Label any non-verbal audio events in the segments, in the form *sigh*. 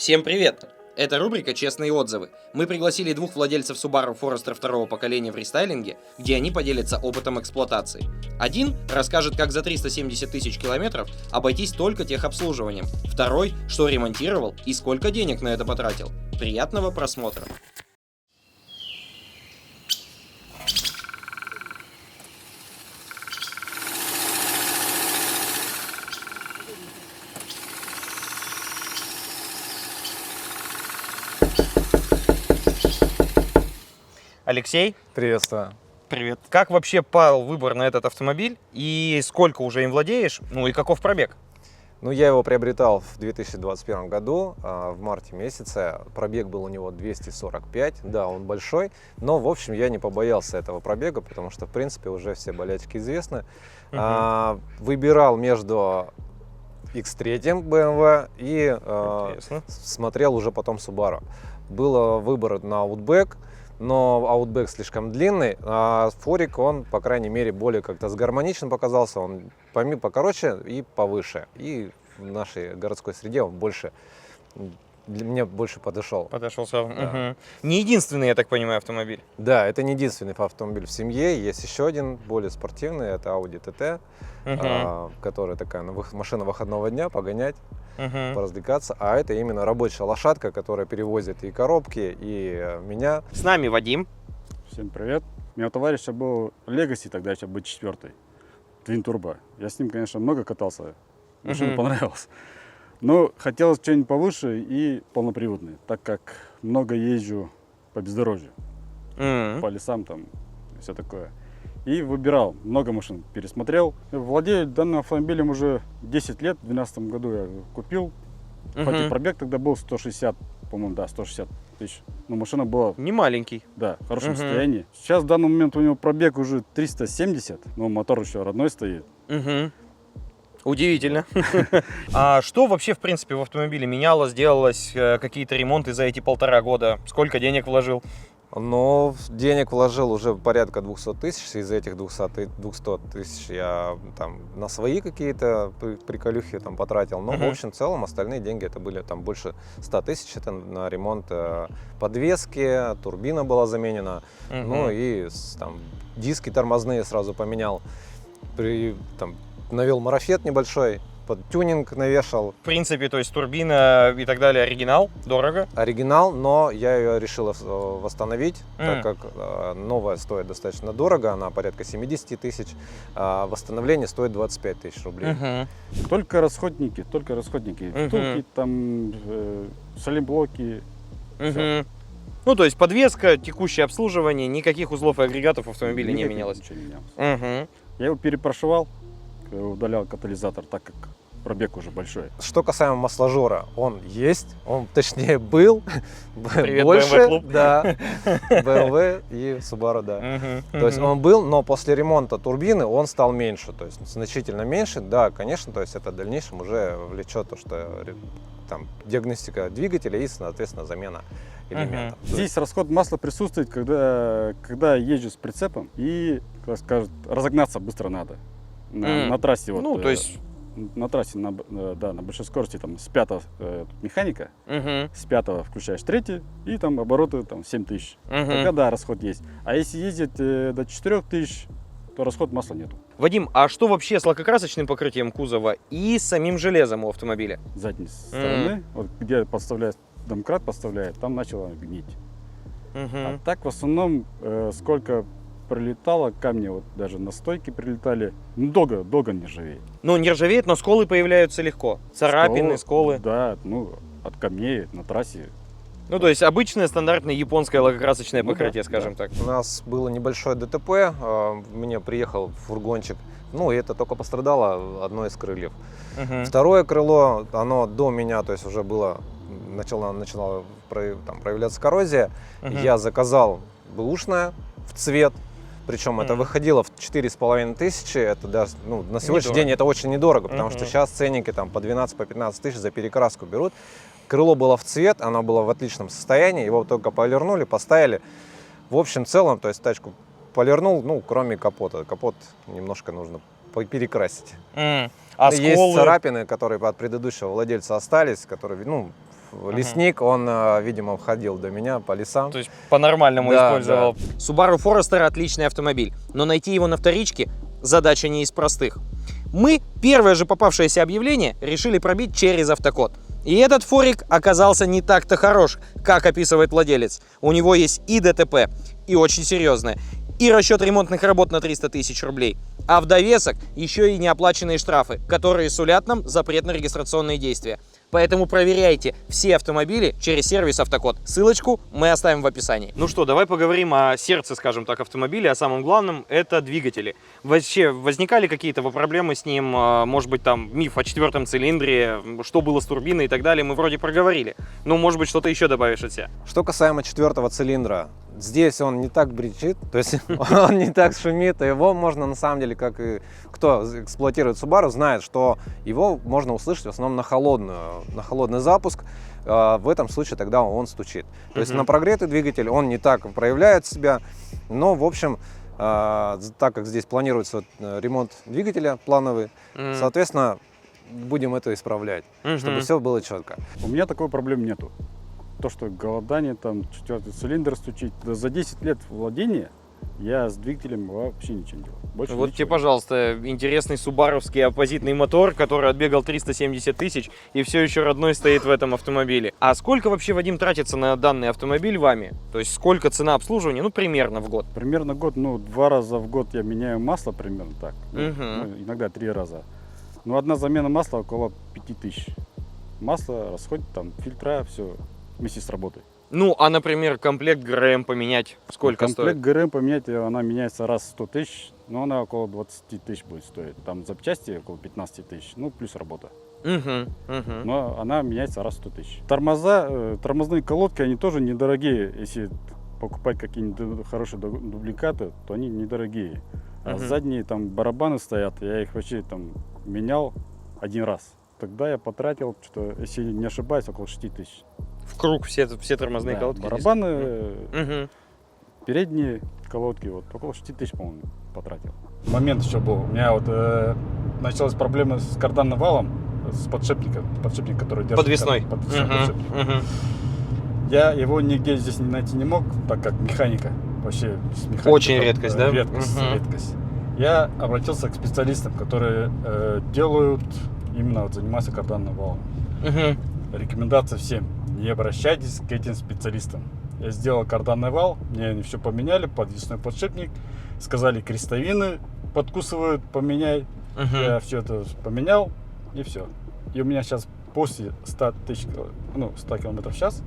Всем привет! Это рубрика «Честные отзывы». Мы пригласили двух владельцев Subaru Forester второго поколения в рестайлинге, где они поделятся опытом эксплуатации. Один расскажет, как за 370 тысяч километров обойтись только техобслуживанием. Второй, что ремонтировал и сколько денег на это потратил. Приятного просмотра! Алексей, Приветствую. привет. Как вообще пал выбор на этот автомобиль и сколько уже им владеешь? Ну и каков пробег? Ну, я его приобретал в 2021 году, а, в марте месяце. Пробег был у него 245. Да, он большой, но, в общем, я не побоялся этого пробега, потому что, в принципе, уже все болячки известны. А, выбирал между X3 BMW и а, Интересно. смотрел уже потом Subaru. Был выбор на Outback, но Outback слишком длинный, а Форик, он, по крайней мере, более как-то сгармоничен показался, он поми- покороче и повыше. И в нашей городской среде он больше, для меня больше подошел. Подошел сразу. Да. Мгм. Не единственный, я так понимаю, автомобиль. Да, это не единственный автомобиль в семье, есть еще один более спортивный, это Audi TT, Мгм. а, которая такая вых- машина выходного дня, погонять, Мгм. поразвлекаться. А это именно рабочая лошадка, которая перевозит и коробки, и э, меня. С нами Вадим. Всем привет. У меня у товарища был Legacy, тогда еще быть четвертый. Twin Turbo. Я с ним, конечно, много катался. Машина Мгм. понравилась. Но хотелось что-нибудь повыше и полноприводный, так как много езжу по бездорожью, М. по лесам там и все такое. И выбирал, много машин пересмотрел. Владею данным автомобилем уже 10 лет, в 2012 году я купил. Хоть и пробег тогда был 160, по-моему, да, 160 тысяч. Но машина была Не маленький. да, в хорошем Мгм. состоянии. Сейчас в данный момент у него пробег уже 370, но мотор еще родной стоит. Мгм. Удивительно. *laughs* А что вообще, в принципе, в автомобиле менялось, делалось, э, какие-то ремонты за эти полтора года? Сколько денег вложил? Но денег вложил уже порядка 200 тысяч, из этих 200, ты- 200 тысяч я там на свои какие-то при- приколюхи там потратил. Но Мгм. в общем целом остальные деньги это были там больше 100 тысяч, это на ремонт э, подвески, турбина была заменена, ну Мгм. и там диски тормозные сразу поменял, при, там, навел марафет небольшой, под тюнинг навешал, В принципе, то есть турбина и так далее оригинал, дорого. оригинал, но я ее решил восстановить, М. так как э, новая стоит достаточно дорого, она порядка 70 тысяч, а восстановление стоит 25 тысяч рублей. Мгм. Только расходники, только расходники. Мгм. Втулки, там, э, солимблоки. Мгм. Ну, то есть подвеска, текущее обслуживание, никаких узлов и агрегатов в автомобиле не менялось. Ничего не менялось. Мгм. Я его перепрошивал, удалял катализатор, так как пробег уже большой. Что касаемо масложора, он есть, он *laughs* точнее был, Привет, больше, BMW клуб. да, *laughs* BMW и Subaru, да. Мгм. То есть он был, но после ремонта турбины он стал меньше, то есть значительно меньше. Да, конечно, то есть это в дальнейшем уже влечет то, что ре- там диагностика двигателя и, соответственно, замена элементов. Здесь расход масла присутствует, когда, когда езжу с прицепом и, как скажут, разогнаться быстро надо. На, М. на трассе вот. Ну, то э, есть... на трассе, на, э, да, на большой скорости, там, с пятого э, механика, Мгм. с пятого включаешь третий, и там обороты там 7 тысяч. Мгм. Тогда да, расход есть. А если ездить э, до 4 тысяч, то расход масла нету. Вадим, а что вообще с лакокрасочным покрытием кузова и самим железом у автомобиля? С задней стороны, вот где подставляет, домкрат подставляет, там начало гнить. Мгм. А так в основном, э, сколько прилетало камни, вот даже на стойке прилетали, ну, долго, долго не ржавеет. Ну, не ржавеет, но сколы появляются легко. Царапины, сколы. Да, ну, от камней на трассе. Ну, то есть обычное стандартное японское лакокрасочное Ну да, покрытие, да. скажем так. У нас было небольшое ДТП, э, мне приехал фургончик, ну и это только пострадало одно из крыльев. Мгм. Второе крыло, оно до меня, то есть уже было, начала, начала прояв- там, проявляться коррозия. Мгм. Я заказал бэушное в цвет, причем это Мгм. выходило в 4,5 тысячи, это даже, ну, на сегодняшний Недорого. день это очень недорого, потому Мгм. что сейчас ценники там по 12, по 15 тысяч за перекраску берут. Крыло было в цвет, оно было в отличном состоянии, его только полирнули, поставили. В общем целом, то есть тачку полирнул, ну, кроме капота. Капот немножко нужно перекрасить. М. А Есть сколы? царапины, которые от предыдущего владельца остались, которые, ну, лесник, он, э, видимо, входил до меня по лесам. То есть по-нормальному Да, использовал. Subaru Forester отличный автомобиль, но найти его на вторичке задача не из простых. Мы первое же попавшееся объявление решили пробить через автокод. И этот форик оказался не так-то хорош, как описывает владелец. У него есть и ДТП, и очень серьезное, и расчет ремонтных работ на 300 тысяч рублей. А в довесок еще и неоплаченные штрафы, которые сулят нам запрет на регистрационные действия. Поэтому проверяйте все автомобили через сервис Автокод. Ссылочку мы оставим в описании. Ну что, давай поговорим о сердце, скажем так, автомобиля. О самом главном это двигатели. Вообще, возникали какие-то проблемы с ним? А, Может быть, там миф о четвертом цилиндре, что было с турбиной и так далее, мы вроде проговорили. Ну, может быть, что-то еще добавишь от себя. Что касаемо четвертого цилиндра, здесь он не так бричит, то есть *laughs* он не так шумит, его можно на самом деле, как и кто эксплуатирует Subaru, знает, что его можно услышать в основном на холодную, на холодный запуск. А, В этом случае тогда он стучит. То есть на прогретый двигатель он не так проявляет себя, но в общем, а, так как здесь планируется э, ремонт двигателя плановый, соответственно, будем это исправлять, чтобы все было четко. У меня такой проблем нету. То, что голодание, там, четвертый цилиндр стучит. Да за 10 лет владения я с двигателем вообще ничего не делал. Больше Вот ничего. тебе, пожалуйста, интересный субаровский оппозитный мотор, который отбегал 370 тысяч и все еще родной стоит в этом автомобиле. А сколько вообще, Вадим, тратится на данный автомобиль вами? То есть сколько цена обслуживания? Ну, примерно в год. Примерно год, ну, два раза в год я меняю масло примерно так. Мгм. ну, иногда три раза. Ну, одна замена масла около 5000. Масло, расход, там, фильтра, все вместе с работой. Ну, а, например, комплект ГРМ поменять сколько Комплект стоит? ГРМ поменять, э, она меняется раз в 100 тысяч, но она около 20 тысяч будет стоить. Там запчасти около 15 тысяч, ну, плюс работа. Мгм, мгм. но она меняется раз в 100 тысяч. Тормоза, э, тормозные колодки, они тоже недорогие. Если покупать какие-нибудь хорошие ду- дубликаты, то они недорогие. А Мгм. задние там барабаны стоят, я их вообще там менял один раз. Тогда я потратил, что, если не ошибаюсь, около 6 тысяч. В круг все, все тормозные Да, колодки? барабаны, э, Мгм. передние колодки, вот около 6 тысяч, по-моему, потратил. Момент еще был. У меня вот э, началась проблема с карданным валом, с подшипником, подшипник, который держит. Подвесной. кар- подвесной Мгм, подшипник. мгм. Я его нигде здесь не найти не мог, так как механика. Вообще с механикой Очень там, редкость, э, да? Редкость, Мгм. редкость. Я обратился к специалистам, которые э, делают, именно вот, занимаются карданным валом. Мгм. Рекомендация всем, не обращайтесь к этим специалистам. Я сделал карданный вал, мне они все поменяли, подвесной подшипник, сказали крестовины подкусывают, поменяй. Мгм. Я все это поменял и все. И у меня сейчас после 100 тысяч, ну, 100 километров в час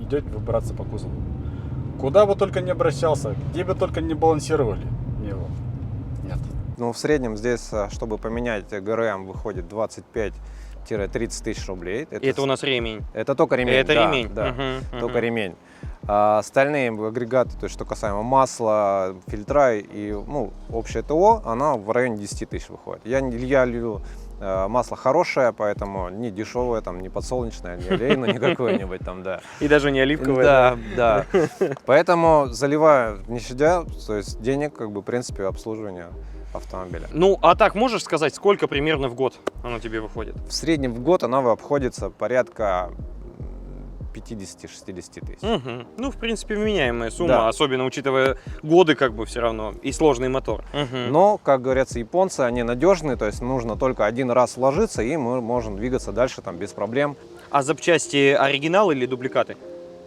идет выбираться по кузову. Куда бы только не обращался, где бы только не балансировали, не его. Нет. Ну, в среднем здесь, а, чтобы поменять ГРМ, выходит 25-30 тысяч рублей. И это у нас ремень. это только ремень. это да, ремень. Да, Мгм, только мгм. ремень. А остальные агрегаты, то есть что касаемо масла, фильтра и ну, общее ТО, она в районе 10 тысяч выходит. Я, я лью э, масло хорошее, поэтому не дешевое, там, не подсолнечное, не олейное, *laughs* не какое-нибудь там, да. И даже не оливковое. Да, да. *laughs* Поэтому заливаю не щадя, то есть денег, как бы, в принципе, обслуживания автомобиля. Ну, а так можешь сказать, сколько примерно в год оно тебе выходит? В среднем в год она обходится порядка м, 50-60 тысяч. Мгм. Ну, в принципе, вменяемая сумма, Да. особенно учитывая годы, как бы все равно, и сложный мотор. Мгм. Но, как говорятся японцы, они надежные, то есть нужно только один раз вложиться, и мы можем двигаться дальше там без проблем. А запчасти оригинал или дубликаты?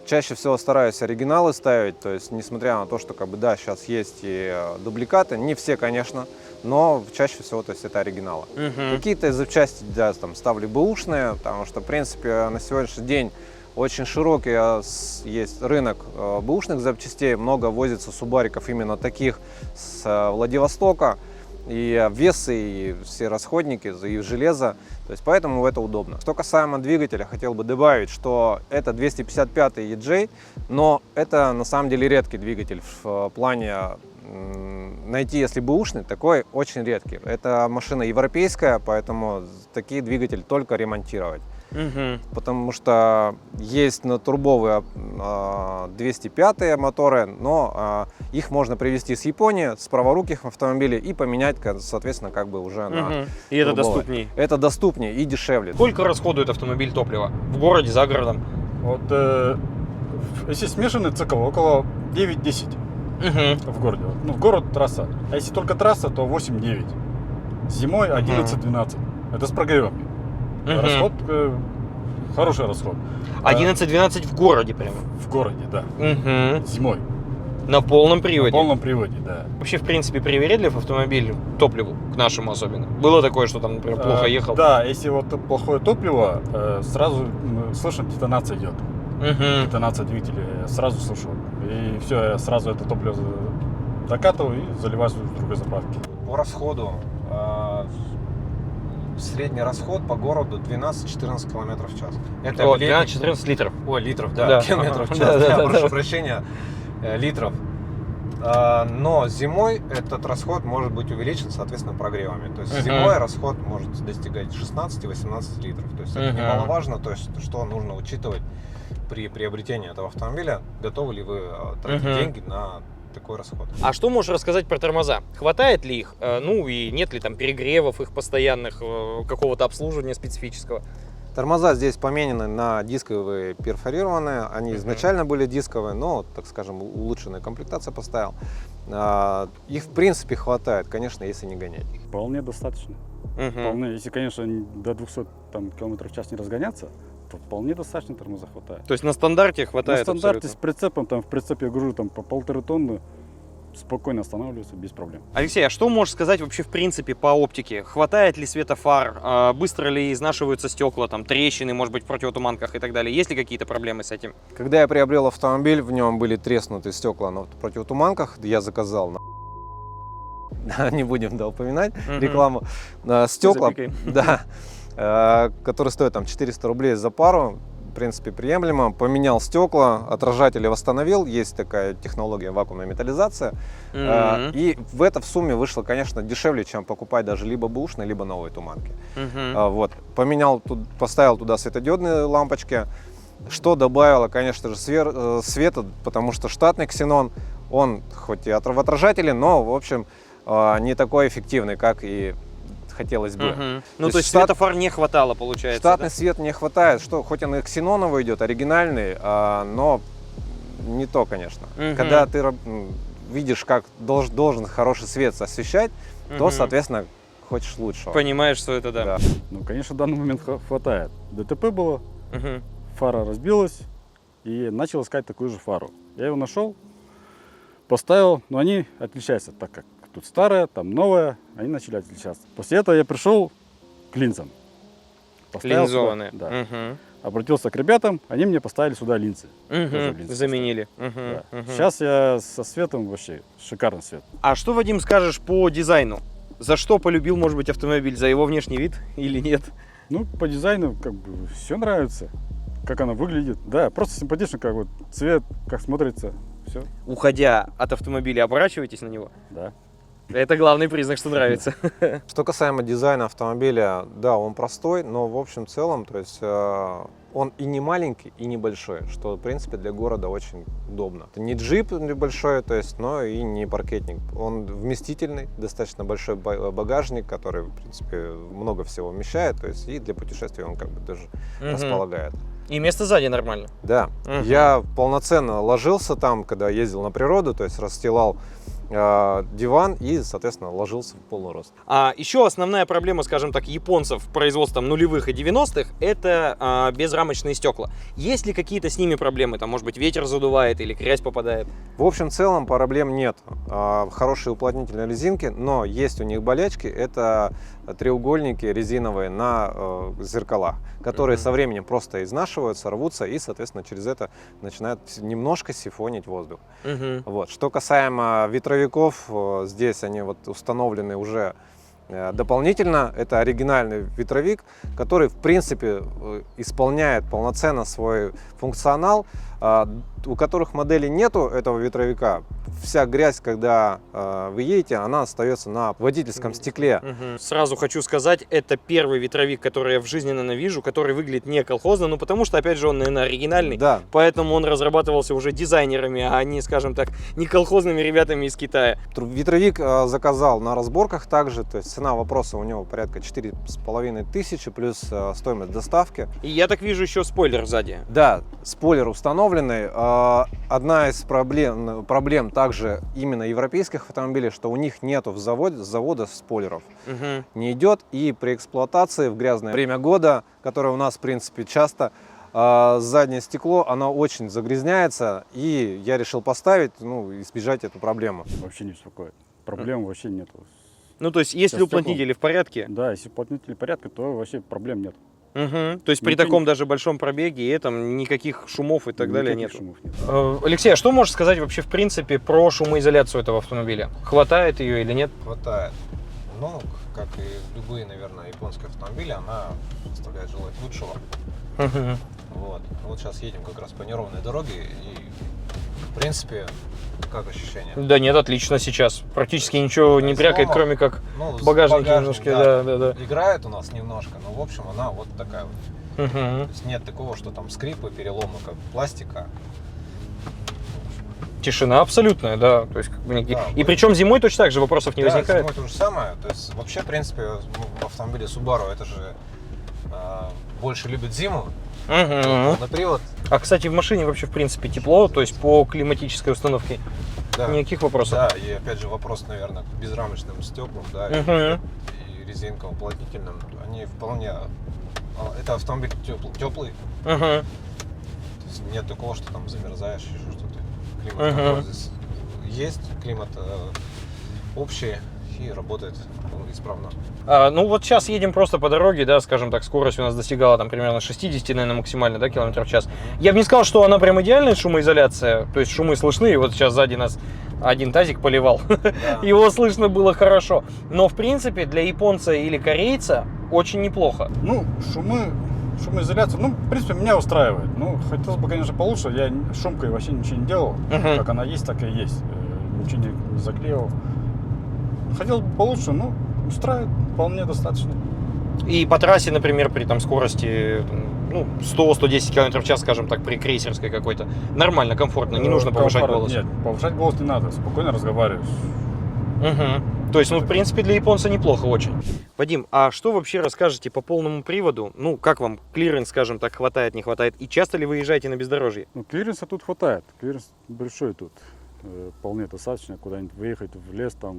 Чаще всего стараюсь оригиналы ставить, то есть несмотря на то, что как бы да, сейчас есть и э, дубликаты, не все, конечно, но чаще всего то есть это оригиналы. Мгм. Какие-то запчасти да, там ставлю бэушные, потому что, в принципе, на сегодняшний день очень широкий с- есть рынок э, бэушных запчастей, много возится субариков именно таких с э, Владивостока, и весы, и все расходники, и железо, то есть поэтому это удобно. Что касаемо двигателя, хотел бы добавить, что это 255 EJ, но это на самом деле редкий двигатель в э, плане найти, если бэушный, такой очень редкий. Это машина европейская, поэтому такие двигатели только ремонтировать. Мгм. потому что есть на турбовые а, 205 моторы, но а, их можно привезти с Японии, с праворуких автомобилей и поменять, соответственно, как бы уже на... Мгм. И это турбовые. доступней. Это доступнее и дешевле. Сколько расходует автомобиль топлива? В городе, за городом? Вот э, если смешанный цикл, около 9-10 Мгм. в городе. Ну, город трасса. А если только трасса, то 8-9. Зимой 11-12. Это с прогревами. Расход э, хороший расход. 11-12 в городе прямо. В городе, да. Мгм. Зимой. На полном На приводе. полном приводе, да. Вообще, в принципе, привередлив автомобиль топливу, к нашему особенно. Было такое, что там, например, плохо Э, ехал? Да, если вот плохое топливо, э, сразу слышно, детонация идет. Мгм. Детонация двигателя, я сразу слышу. И все, я сразу это топливо за- докатываю и заливаю с другой заправки. По расходу а, средний расход по городу 12-14 км в час. Это О, летний- 12-14 литров. О, литров, да, Да. километров в *laughs* Да, час. да, Я да, прошу да. прощения, э, литров. А, Но зимой этот расход может быть увеличен, соответственно, прогревами. То есть Мгм. зимой расход может достигать 16-18 литров. То есть это Мгм. немаловажно, то есть что нужно учитывать при приобретении этого автомобиля. Готовы ли вы э, тратить Мгм. деньги на такой расход? А что можешь рассказать про тормоза? Хватает ли их? Э, Ну и нет ли там перегревов их постоянных, э, какого-то обслуживания специфического? Тормоза здесь поменены на дисковые перфорированные. Они изначально были дисковые, но, так скажем, улучшенная комплектация поставил. А, Их, в принципе, хватает, конечно, если не гонять. Вполне достаточно. Мгм. Вполне, если, конечно, не- до 200 там, километров в час не разгоняться, вполне достаточно тормоза хватает. То есть на стандарте На хватает стандарте с абсолютно? прицепом, там в прицепе я гружу там по полторы тонны, спокойно останавливается без проблем. Алексей, а что можешь сказать вообще в принципе по оптике? Хватает ли света фар? А, Быстро ли изнашиваются стекла, там трещины, может быть, в противотуманках и так далее? Есть ли какие-то проблемы с этим? Когда я приобрел автомобиль, в нем были треснуты стекла на противотуманках. Я заказал на *laughs* не будем да, упоминать рекламу. А, Стекла, да, *laughs* э, которые стоят там 400 рублей за пару. В принципе, приемлемо. Поменял стекла, отражатели восстановил. Есть такая технология вакуумная металлизация. Мгм. И в это в сумме вышло, конечно, дешевле, чем покупать даже либо бэушные, либо новые туманки. А, Вот. Поменял, тут, поставил туда светодиодные лампочки. Что добавило, конечно же, свер- света, потому что штатный ксенон, он хоть и в отражателе, но, в общем, не такой эффективный, как и хотелось бы. Мгм. Ну, есть то есть штат- света фар не хватало, получается, Штатный да? свет не хватает, что хоть он и ксеноновый идет, оригинальный, а, но не то, конечно. Мгм. Когда ты видишь, как долж- должен хороший свет освещать, то, Мгм. соответственно, хочешь лучшего. Понимаешь, что это да. Да. Ну, конечно, в данный момент хватает. ДТП было, Мгм. фара разбилась, и начал искать такую же фару. Я его нашел, поставил, но они отличаются, так как тут старая, там новая, они начали отличаться. После этого я пришел к линзам. Поставил сюда- Линзованные. да. Мгм. Обратился к ребятам, они мне поставили сюда линзы. Тоже линзы Заменили. Мгм. Да. Мгм. Сейчас я со светом вообще шикарный свет. А что, Вадим, скажешь по дизайну? За что полюбил, может быть, автомобиль? За его внешний вид или нет? Ну, по дизайну как бы все нравится. Как она выглядит. Да, просто симпатично, как вот цвет, как смотрится. Все, Уходя от автомобиля, оборачивайтесь на него. да. Это главный признак, что нравится. *laughs* Что касаемо дизайна автомобиля, да, он простой, но в общем целом, то есть э, он и не маленький, и не большой, что, в принципе, для города очень удобно. Это не джип небольшой, то есть, но и не паркетник. Он вместительный, достаточно большой ба- багажник, который, в принципе, много всего вмещает, то есть, и для путешествий он как бы даже Мгм. располагает. И место сзади нормально. Да, Мгм. я полноценно ложился там, когда ездил на природу, то есть расстилал диван и, соответственно, ложился в полный рост. А еще основная проблема, скажем так, японцев производством нулевых и 90-х это а, безрамочные стекла. Есть ли какие-то с ними проблемы? Там, может быть, ветер задувает или грязь попадает? В общем целом проблем нет. А, Хорошие уплотнительные резинки, но есть у них болячки. Это треугольники резиновые на э, зеркалах, которые Мгм. со временем просто изнашиваются, рвутся и, соответственно, через это начинают немножко сифонить воздух. Мгм. Вот. Что касаемо ветровиков, э, здесь они вот установлены уже э, дополнительно. Это оригинальный ветровик, который, в принципе, э, исполняет полноценно свой функционал. У которых модели нету этого ветровика, вся грязь, когда э, вы едете, она остается на водительском стекле. Мгм. Сразу хочу сказать, это первый ветровик, который я в жизни ненавижу, который выглядит не колхозно, ну потому что, опять же, он, наверное, оригинальный. Да, Поэтому он разрабатывался уже дизайнерами, а не, скажем так, не колхозными ребятами из Китая. Ветровик э, заказал на разборках также, то есть цена вопроса у него порядка четыре с половиной тысячи плюс э, стоимость доставки. И я так вижу еще спойлер сзади. Да, спойлер установленный. А, Одна из проблем, проблем также именно европейских автомобилей, что у них нету в заводе, завода спойлеров. Мгм. Не идет, и при эксплуатации в грязное время года, которое у нас, в принципе, часто, а, заднее стекло, оно очень загрязняется, и я решил поставить, ну, избежать эту проблему. Вообще не беспокоит. Проблем вообще нету. Ну, то есть, если Сейчас уплотнители в порядке, Да, если уплотнитель порядка, то вообще проблем нет. Мгм. то есть при Ничего таком не- даже большом пробеге и этом никаких шумов и так далее Никаких нет. шумов нет. Э, Алексей, а что можешь сказать вообще в принципе про шумоизоляцию этого автомобиля? Хватает ее или нет? Хватает. Ну, как и любые, наверное, японские автомобили, она оставляет желать лучшего. Мгм. Вот. Вот сейчас едем как раз по неровной дороге, и, в принципе, как ощущение? Да нет, отлично сейчас. Практически ничего не брякает, слова. кроме как Ну, багажники багажник, немножко, да, да, да. Играет у нас немножко, но в общем она вот такая вот. Мгм. То есть нет такого, что там скрипы, переломы, как пластика. Тишина абсолютная, да. То есть, как бы Да, И мы- причем зимой точно так же вопросов не да, возникает. зимой то же самое. То есть вообще, в принципе, в автомобиле Subaru это же а, больше любит зиму. Мгм. На привод. А кстати, в машине вообще в принципе тепло, то есть по климатической установке Да. никаких вопросов. Да, и опять же вопрос, наверное, к безрамочным стеклам, да, и- Мгм. и, резинкам уплотнительным. Они вполне. а, Это автомобиль теплый, Мгм. То есть нет такого, что там замерзаешь, еще что-то. Климат контроль здесь есть, климат э, общий и работает ну, исправно. А, ну вот сейчас едем просто по дороге, да, скажем так, скорость у нас достигала там примерно 60, наверное, максимально, да, километров в час. Я бы не сказал, что она прям идеальная шумоизоляция, то есть шумы слышны, и вот сейчас сзади нас один тазик поливал, *laughs* Да. его слышно было хорошо. Но в принципе для японца или корейца очень неплохо. Ну, шумы, шумоизоляция, ну, в принципе, меня устраивает. Ну, хотелось бы, конечно, получше. Я шумкой вообще ничего не делал. Мгм. Как она есть, так и есть. Э, Ничего не, не заклеивал. Хотелось бы получше, ну, устраивает вполне достаточно. И по трассе, например, при там скорости ну, 100-110 км в час, скажем так, при крейсерской какой-то, нормально, комфортно, не Э, нужно повышать комфорт- голос. Нет, повышать голос не надо. Спокойно разговариваешь. Мгм. То есть, ну, в принципе, для японца неплохо очень. Вадим, а что вообще расскажете по полному приводу? Ну, как вам клиренс, скажем так, хватает, не хватает? И часто ли вы езжаете на бездорожье? Ну, клиренса тут хватает. Клиренс большой тут. Э, Вполне достаточно куда-нибудь выехать в лес, там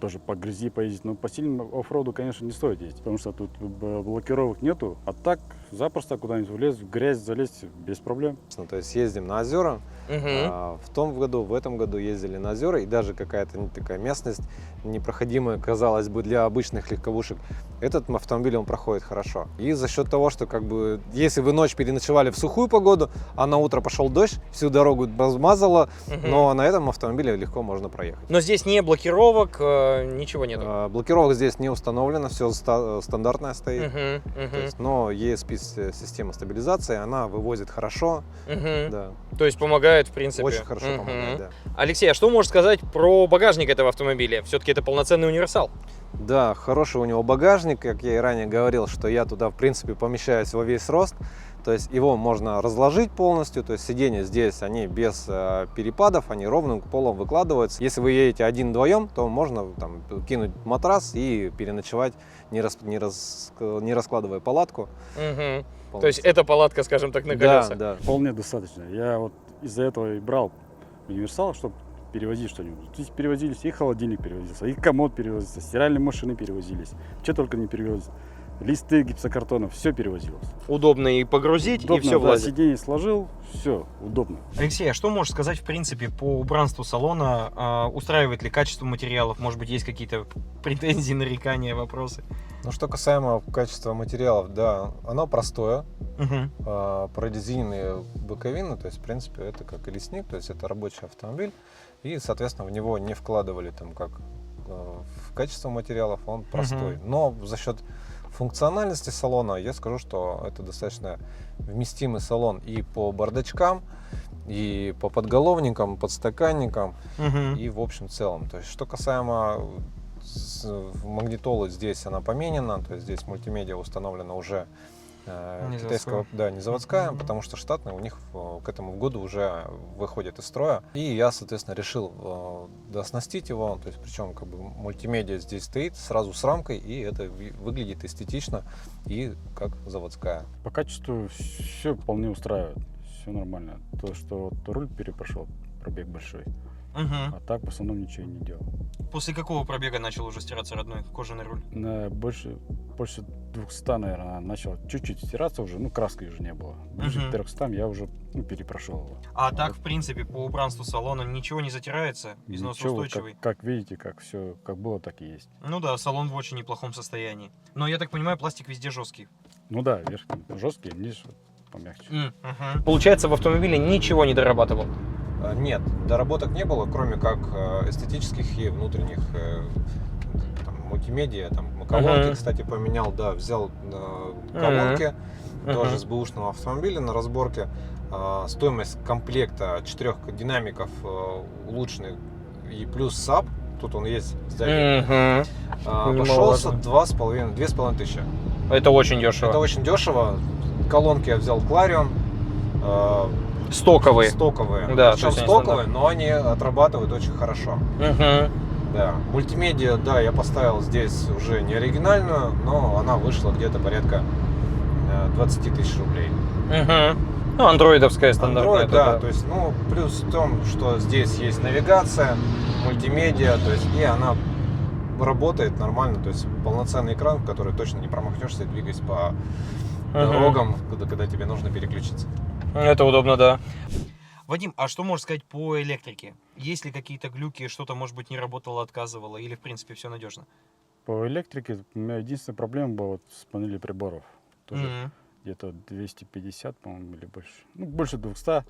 тоже по грязи поездить. Но по сильному оффроуду, конечно, не стоит ездить, потому что тут б- блокировок нету. А так запросто куда-нибудь в лес, в грязь залезть без проблем. Ну, То есть ездим на озера. Мгм. А, в том году, в этом году ездили на озера, и даже какая-то такая местность непроходимая, казалось бы, для обычных легковушек. Этот автомобиль, он проходит хорошо. И за счет того, что как бы, если вы ночь переночевали в сухую погоду, а на утро пошел дождь, всю дорогу размазало, Мгм. но на этом автомобиле легко можно проехать. Но здесь не блокировок, э, ничего нету. А, Блокировок здесь не установлено, все стандартное стоит. То мгм, есть, но ESP-система стабилизации, она вывозит хорошо, мгм. да, То есть помогает, в принципе. очень хорошо Мгм. помогает, да. Алексей, а что можешь сказать про багажник этого автомобиля? Все-таки это полноценный универсал. Да, хороший у него багажник, как я и ранее говорил, что я туда, в принципе, помещаюсь во весь рост. То есть его можно разложить полностью, то есть сиденья здесь, они без э, перепадов, они ровным полом выкладываются. Если вы едете один-вдвоем, то можно там, кинуть матрас и переночевать, не, рас- не рас- не раскладывая палатку. Мгм. То есть это палатка, скажем так, на да, колесах. да. Вполне достаточно. Я вот из-за этого и брал универсал, чтобы перевозить что-нибудь. Здесь перевозились, и холодильник перевозился, и комод перевозился, стиральные машины перевозились. Что только не перевозилось. Листы гипсокартонов, все перевозилось. Удобно и погрузить, Удобно, и все да, влазит. сиденье сложил, все, удобно. Алексей, а что можешь сказать, в принципе, по убранству салона? А, устраивает ли качество материалов? Может быть, есть какие-то претензии, нарекания, вопросы? Ну, что касаемо качества материалов, да, оно простое, Мгм. а, прорезиненные боковины, то есть, в принципе, это как и лесник, то есть это рабочий автомобиль, и, соответственно, в него не вкладывали там как э, в качество материалов, он простой. Но за счет функциональности салона я скажу, что это достаточно вместимый салон и по бардачкам, и по подголовникам, подстаканникам, Мгм. и в общем целом. То есть, что касаемо с- магнитолы, здесь она поменена, то есть здесь мультимедиа установлена уже э, Не китайского, заводская. да, не заводская, Мгм. потому что штатная у них э, к этому году уже выходит из строя. И я, соответственно, решил э, дооснастить его, то есть причем как бы мультимедиа здесь стоит сразу с рамкой, и это выглядит эстетично и как заводская. По качеству все вполне устраивает. Все нормально. То, что вот руль перепрошел, пробег большой. Мгм. А так в основном ничего и не делал. После какого пробега начал уже стираться родной кожаный руль? На больше, больше 200, наверное, начал чуть-чуть стираться уже, ну, краски уже не было. Ближе Мгм. к 300 я уже ну, перепрошел его. А так, в принципе, по убранству салона ничего не затирается, Ничего, износоустойчивый. Как, как видите, как все как было, так и есть. Ну да, салон в очень неплохом состоянии. Но я так понимаю, пластик везде жесткий. Ну да, верхний жесткий, низ вот помягче. Получается, в автомобиле ничего не дорабатывал. А, Нет, доработок не было, кроме как э, эстетических и внутренних э, там, мультимедиа. Там колонки, Мгм. кстати, поменял, да, взял э, колонки тоже с бэушного автомобиля на разборке. А, Стоимость комплекта четырех динамиков э, улучшенных и плюс саб, тут он есть сзади, а, обошелся два с половиной, две с половиной тысячи. Это очень дешево. Это очень дешево. Колонки я взял Clarion. э, Стоковые. Стоковые. Да, Причем стоковые, но они отрабатывают очень хорошо. Мгм. Да. Мультимедиа, да, я поставил здесь уже не оригинальную, но она вышла где-то порядка э, 20 тысяч рублей. Мгм. Ну, андроидовская стандартная. Android, да, то есть, ну, плюс в том, что здесь есть навигация, мультимедиа, то есть, и она работает нормально, то есть полноценный экран, в который точно не промахнешься, двигаясь по Мгм. дорогам, когда, когда тебе нужно переключиться. Это удобно, да. Вадим, а что можешь сказать по электрике? Есть ли какие-то глюки, что-то, может быть, не работало, отказывало, или, в принципе, все надежно? По электрике у меня единственная проблема была вот с панели приборов. Тоже Мгм. где-то 250, по-моему, или больше. Ну, больше 200,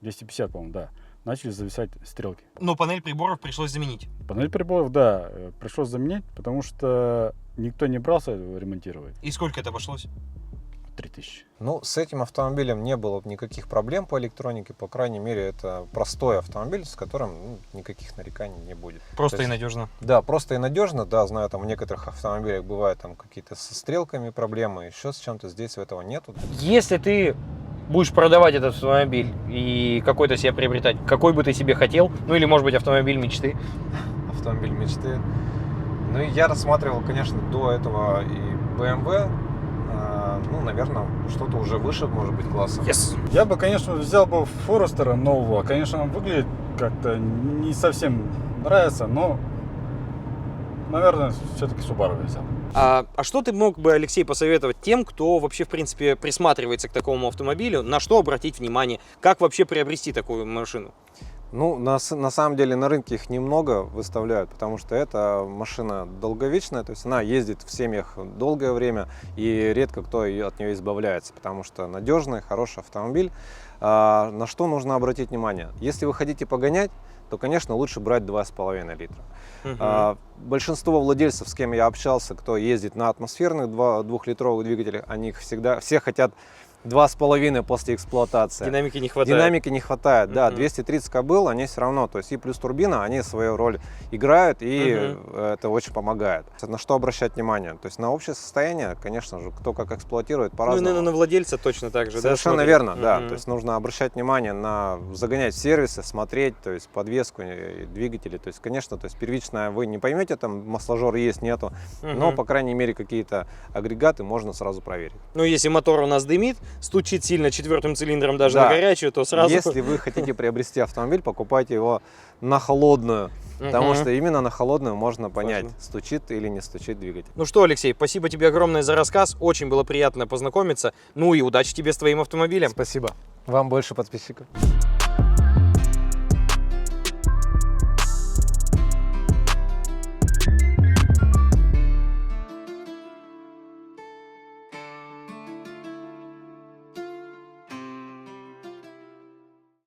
250, по-моему, да. Начали зависать стрелки. Но панель приборов пришлось заменить. Панель приборов, да, э, пришлось заменять, потому что никто не брался ремонтировать. И сколько это обошлось? 3000. Ну, с этим автомобилем не было никаких проблем по электронике, по крайней мере, это простой автомобиль, с которым ну, никаких нареканий не будет. Просто То и есть- надежно. Да, просто и надежно, да, знаю, там в некоторых автомобилях бывают там какие-то со стрелками проблемы, еще с чем-то, здесь этого нету. Если ты будешь продавать этот автомобиль и какой-то себе приобретать, какой бы ты себе хотел, ну или, может быть, автомобиль мечты. Автомобиль мечты. Ну и я рассматривал, конечно, до этого и BMW, ну, наверное, что-то уже выше, может быть, класса. Yes. Я бы, конечно, взял бы Форестера нового. Конечно, он выглядит как-то не совсем нравится, но, наверное, все-таки Subaru я взял. А, а что ты мог бы, Алексей, посоветовать тем, кто вообще, в принципе, присматривается к такому автомобилю, на что обратить внимание, как вообще приобрести такую машину? Ну, на, на самом деле на рынке их немного выставляют, потому что это машина долговечная, то есть она ездит в семьях долгое время, и редко кто ее- от нее избавляется, потому что надежный, хороший автомобиль. А, на что нужно обратить внимание? Если вы хотите погонять, то, конечно, лучше брать 2,5 литра. Мгм. А, большинство владельцев, с кем я общался, кто ездит на атмосферных два- двухлитровых двигателях, они их всегда, все хотят 2,5 после эксплуатации. Динамики не хватает. Динамики не хватает, да. Мгм. 230 кобыл, они все равно, то есть и плюс турбина, они свою роль играют, и это очень помогает. На что обращать внимание? То есть на общее состояние, конечно же, кто как эксплуатирует Ну, по-разному. наверное, на владельца точно так же, да, Совершенно смотрит? верно, да. Мгм. То есть нужно обращать внимание на загонять в сервисы, смотреть, то есть подвеску, и двигатели. То есть, конечно, то есть первичное вы не поймете, там масложор есть, нету, но, Мгм. по крайней мере, какие-то агрегаты можно сразу проверить. Ну, если мотор у нас дымит, стучит сильно четвертым цилиндром даже Да. на горячую, то сразу... Если вы хотите приобрести автомобиль, покупайте его на холодную, потому Мгм. что именно на холодную можно понять, Важно. стучит или не стучит двигатель. Ну что, Алексей, спасибо тебе огромное за рассказ. Очень было приятно познакомиться. Ну и удачи тебе с твоим автомобилем. Спасибо. Вам больше подписчиков.